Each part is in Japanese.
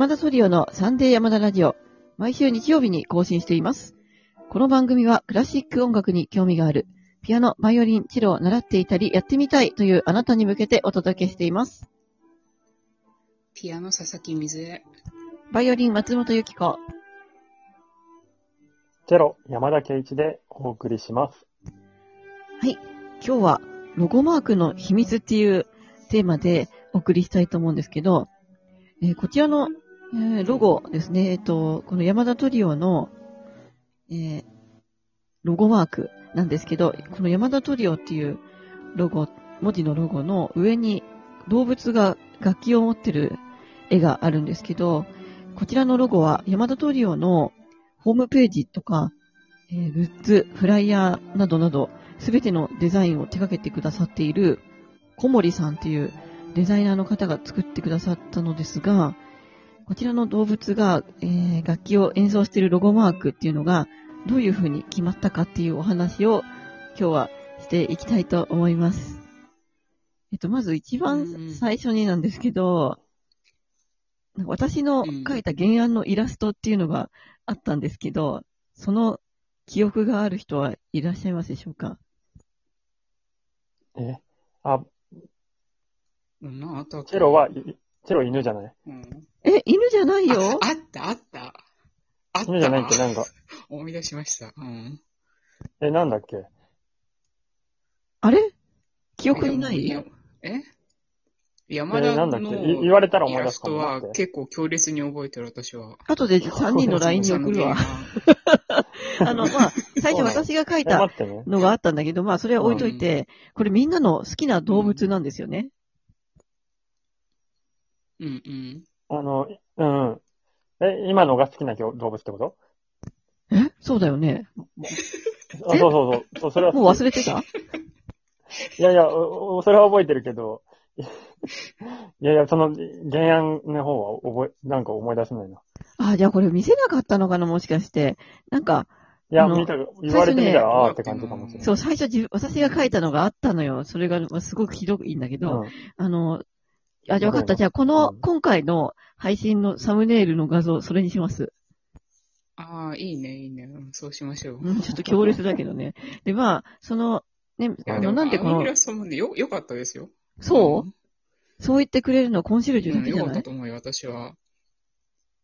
山田トリオのサンデー山田ラジオ、毎週日曜日に更新しています。この番組はクラシック音楽に興味がある、ピアノ、バイオリン、チェロを習っていたり、やってみたいというあなたに向けてお届けしています。ピアノ佐々木水江。バイオリン、松本由紀子。チェロ、山田圭一でお送りします。はい。今日は、ロゴマークの秘密っていうテーマでお送りしたいと思うんですけど、えーこちらの、えーロゴですね、えっと、この山田トリオの、えーロゴマークなんですけど、この山田トリオっていうロゴ、文字のロゴの上に動物が楽器を持ってる絵があるんですけど、こちらのロゴは山田トリオのホームページとか、えーグッズ、フライヤーなどなど、すべてのデザインを手掛けてくださっている小森さんっていうデザイナーの方が作ってくださったのですが、こちらの動物が、えー楽器を演奏しているロゴマークっていうのがどういう風に決まったかっていうお話を今日はしていきたいと思います。えっと、まず一番うん最初になんですけど、なんか私の描いた原案のイラストっていうのがあったんですけど、その記憶がある人はいらっしゃいますでしょうか？え、あ、うん、なんあったロは、いチェロ犬じゃない？うん。え、犬じゃないよああった、あった。あった。犬じゃないってなんか、思い出しました。うん。え、なんだっけ？あれ？記憶にない？やえ？山田えなんだっけ？言われたら思い出イラストすかもなっては結構強烈に覚えてる、私は。後で3人の LINE に送るわ。あの、まあ、最初私が書いえ、た待ってね。のがあったんだけど、まあ、それは置いといて、これみんなの好きな動物なんですよね。うんうん。あの、うん。え、今のが好きな動物ってこと？え？そうだよね。あ、そうそうそうそう。それは、もう忘れてた？いやいや、おおそれは覚えてるけど、いやいや、その原案の方は覚え、なんか思い出せないな。あ、じゃあこれ見せなかったのかな、もしかして。なんか、いや、見た、言われてみたら、ねああーって感じかもしれない。そう、最初自分、私が書いたのがあったのよ。それが、まあすごくひどいんだけど、うん。あの、あ、じゃあ分かった。じゃあこの、うん今回の配信のサムネイルの画像、それにします。ああ、いいね、いいね。うんそうしましょう。うん、ちょっと強烈だけどね。で、まあ、その、ね、いや、であの、も、なんでこのよ、よかったですよ。そう？そう言ってくれるのはコンシェルジュうん、よだけじゃない？かったと思うよ、私は。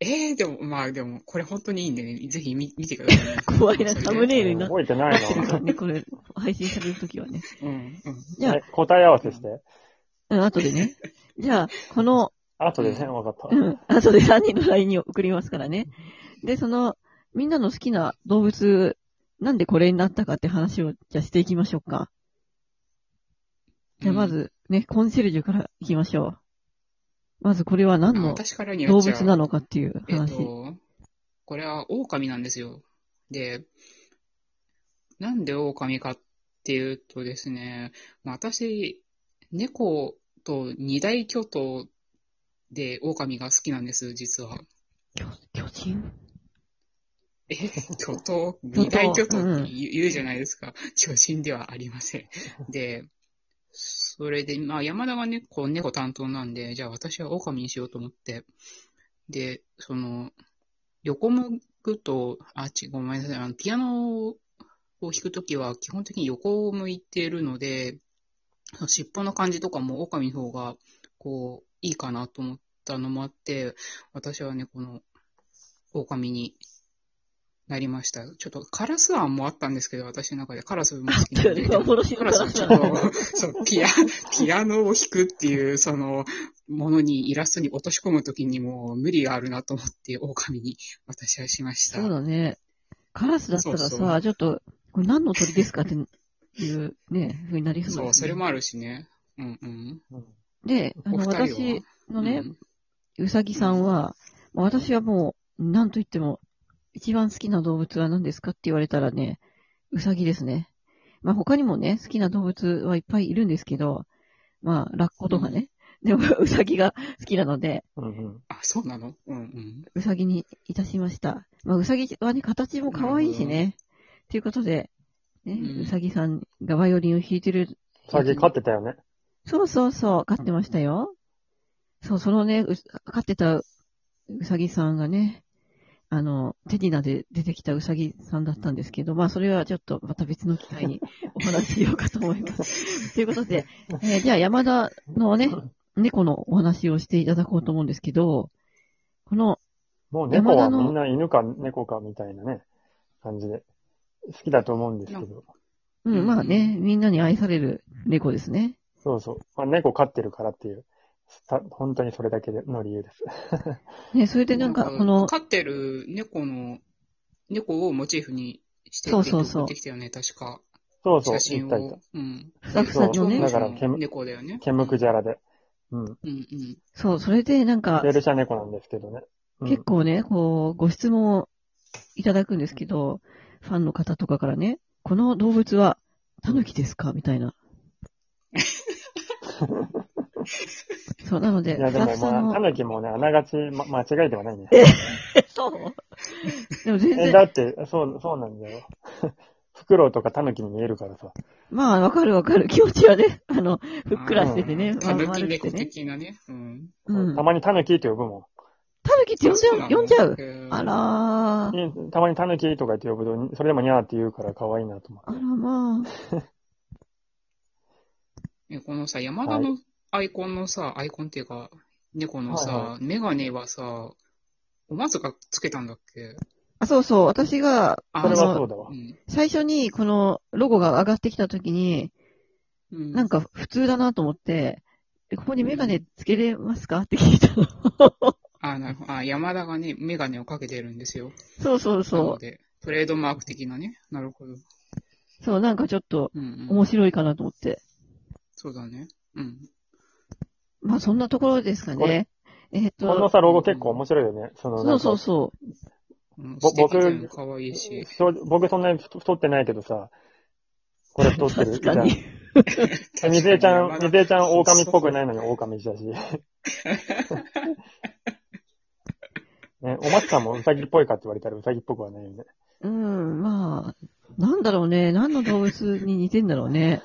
ええでも、まあでも、これ本当にいいんでね、ぜひ見見てください、ね。怖いなサムネイルになっ覚えてなないってるな。からね、これ、配信されるときはね。うん、うん。じゃあえ、答え合わせして。うん、後でね。じゃあ、この、後でね、わかった。うん、後で3人の LINE に送りますからね。で、その、みんなの好きな動物、なんでこれになったかって話を、じゃあしていきましょうか。じゃあまず、ね、コンシェルジュからいきましょう。まずこれは何あの私からには動じゃあ物なのかっていうえっ話。と、これは狼なんですよ。で、なんで狼かっていうとですね、まあ、私、猫と二大巨頭で狼が好きなんです、実は。巨巨人？え、巨頭？巨頭二大巨頭うんって言うじゃないですか。巨人ではありません。で、それで、まあ山田がね、こう猫担当なんで、じゃあ私は狼にしようと思って。で、その、横向くと、あ、ち、ごめんなさい、あの、ピアノを弾くときは基本的に横を向いているので、尻尾の感じとかも狼の方が、こう、いいかなと思ったのもあって、私はね、この、狼になりました。ちょっとカラス案もあったんですけど、私の中でカラスも好きなんで。カラスをちょっと、そう、ピア、ピアノを弾くっていう、その、ものに、イラストに落とし込むときにも無理があるなと思って、狼に私はしました。そうだね。カラスだったらさ、そうそうちょっと、これ何の鳥ですかっていうね、風になりそうだそう、よねそれもあるしね。うんうん。で、あの、私は？のね、うんうさぎさんは、まあ私はもう、なんと言っても、一番好きな動物は何ですかって言われたらね、うさぎですね。まあ他にもね、好きな動物はいっぱいいるんですけど、まあ、ラッコとかね。でも、うさぎが好きなので、うんうん。あ、そうなの？うんうん。うさぎにいたしました。まあ、うさぎはね、形も可愛いしね。ということで、ね、うんうさぎさんがバイオリンを弾いてる。最近飼ってたよね。そうそうそう、飼ってましたよ。そう、そのね、う飼ってたうさぎさんがね、あの、テディナで出てきたうさぎさんだったんですけど、まあ、それはちょっとまた別の機会に お話ししようかと思います。ということで、えーじゃあ山田のね、猫のお話をしていただこうと思うんですけど、この、もう猫はみんな犬か猫かみたいなね、感じで、好きだと思うんですけど。うん、まあね、みんなに愛される猫ですね。そうそう。まあ、猫飼ってるからっていう、た本当にそれだけの理由です。ね、それでなんか、この、飼ってる猫の、猫をモチーフにしてそうそうそうきたよね、確か。そうそう、写真言った。うん。ふさふさのねだから猫だよねた。。ケムクジャラで。うん。うんうん。そう、それでなんかペ、ルシャ猫なんですけどね。うん結構ね、こう、ご質問をいただくんですけど、ファンの方とかからね、この動物は、タヌキですか？みたいな。そう、なので、いや、でもまあ、タの、ヌキもね、あながち、ま、間違いではないね。そう？でも全え、然、だって、そう、そうなんだよ。フクロウとかタヌキに見えるからさ。まあ、わかるわかる。気持ちはね、あの、ふっくらしててね、たぬき丸くて猫ね。的なね。うん。うんた。まにタヌキって呼ぶもタヌキって呼んじゃう、呼んじゃう。うあらー。ん。たまにタヌキとか言って呼ぶと、それでもニャーって言うから可愛いなと思あらまあ。えこのさ、山田のアイコンのさ、アイコンっていうか、猫のさ、はいはメガネはさ、お松がつけたんだっけ？あ、そうそう。私が、あそれはあのそうだわう。ん。最初にこのロゴが上がってきたときに、うん。なんか普通だなと思って、でここにメガネつけれますか？って聞いたの。あ、山田がね、メガネをかけてるんですよ。そうそうなそので、トレードマーク的なね。なるほど。う。そう、なんかちょっとうん、うん。面白いかなと思って。そうだね。うん。まあそんなところですかこね。えっ、このと、さ、ロゴ結構面白いよね。その、そうそうう。そう。うんぼ素敵だよね僕可愛いし。そう僕そんなに太太ってないけどさ、これ太ってる？じゃん。確かに。水江ちゃん、水江ちゃん狼っぽくないのに狼だし。ね、お松さんもウサギっぽいかって言われたらウサギっぽくはないよね。うん、まあ、なんだろうね。何の動物に似てんだろうね。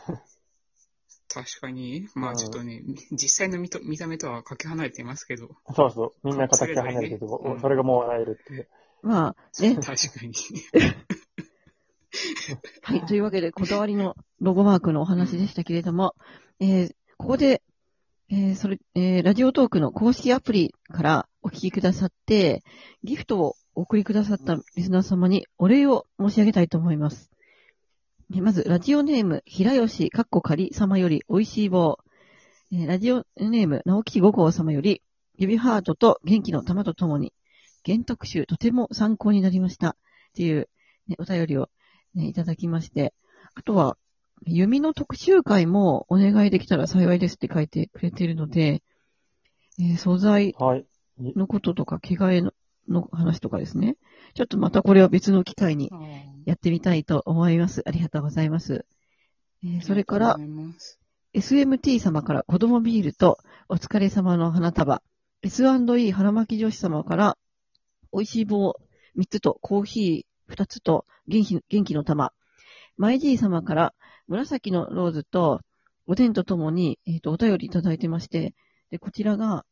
確かに。まうんあちょっとね、実際の見と見た目とはかけ離れていますけど。そうそう。みんな形が離れてて、ねうんそれがもう笑えるっていう。まあ、ね。確かに。はい。というわけで、こだわりのロゴマークのお話でしたけれども、えーここで、えーそれ、えーラジオトークの公式アプリからお聞きくださって、ギフトをお送りくださったリスナー様にお礼を申し上げたいと思います。まず、ラジオネーム、平吉かっこかり様より美味しい棒。えラジオネーム、直木五号様より、指ハートと元気の玉とともに、原特集とても参考になりました。っていう、ね、お便りを、ね、いただきまして、あとは、弓の特集会もお願いできたら幸いですって書いてくれているので、えー素材はい。のこととか、着替えのの話とかですね。ちょっとまたこれは別の機会にやってみたいと思います。ありがとうございます。えーそれからあ、りがとうございます SMT 様から子供ビールとお疲れ様の花束。S&E 腹巻き女子様から美味しい棒3つとコーヒー2つと元気元気の玉。マイジー様から紫のローズとおでんとともに、えっ、と、お便りいただいてまして、で、こちらが、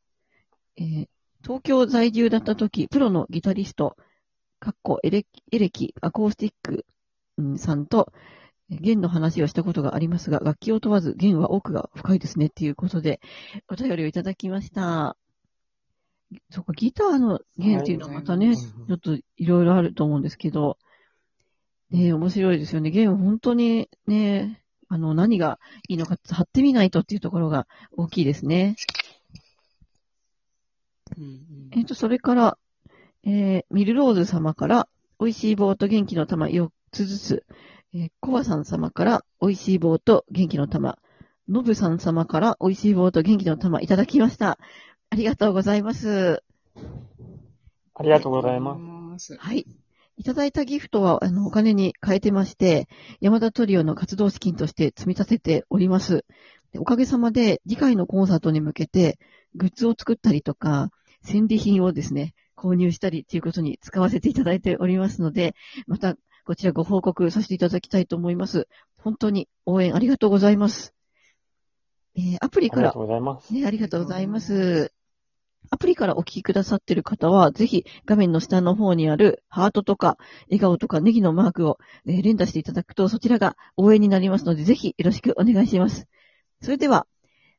えー東京在住だった時、プロのギタリスト、かっこエレエレキ、アコースティックうんさんと、えー弦の話をしたことがありますが、楽器を問わず弦は奥が深いですねっていうことで、お便りをいただきました。そっか、ギターの弦っていうのはまたね、はいちょっといろいろあると思うんですけど、ね面白いですよね。弦は本当にね、あの、何がいいのか貼ってみないとっていうところが大きいですね。うんうんえっ、と、それから、えーミルローズ様から、美味しい棒と元気の玉4つずつ、えーコバさん様から、美味しい棒と元気の玉、ノブさん様から、美味しい棒と元気の玉いただきました。ありがとうございます。ありがとうございます。す。はい。いただいたギフトは、あの、お金に変えてまして、山田トリオの活動資金として積み立てております。でおかげさまで、次回のコンサートに向けて、グッズを作ったりとか、戦利品をですね、購入したりということに使わせていただいておりますので、また、こちらご報告させていただきたいと思います。本当に応援ありがとうございます。えーアプリからありがとうございます。ね、ありがとうございます。アプリからお聞きくださっている方は、ぜひ画面の下の方にあるハートとか笑顔とかネギのマークを、え連打していただくと、そちらが応援になりますので、ぜひよろしくお願いします。それでは、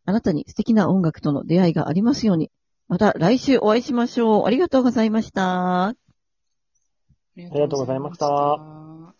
あなたに素敵な音楽との出会いがありますように、また来週お会いしましょう。ありがとうございましたありがとうございました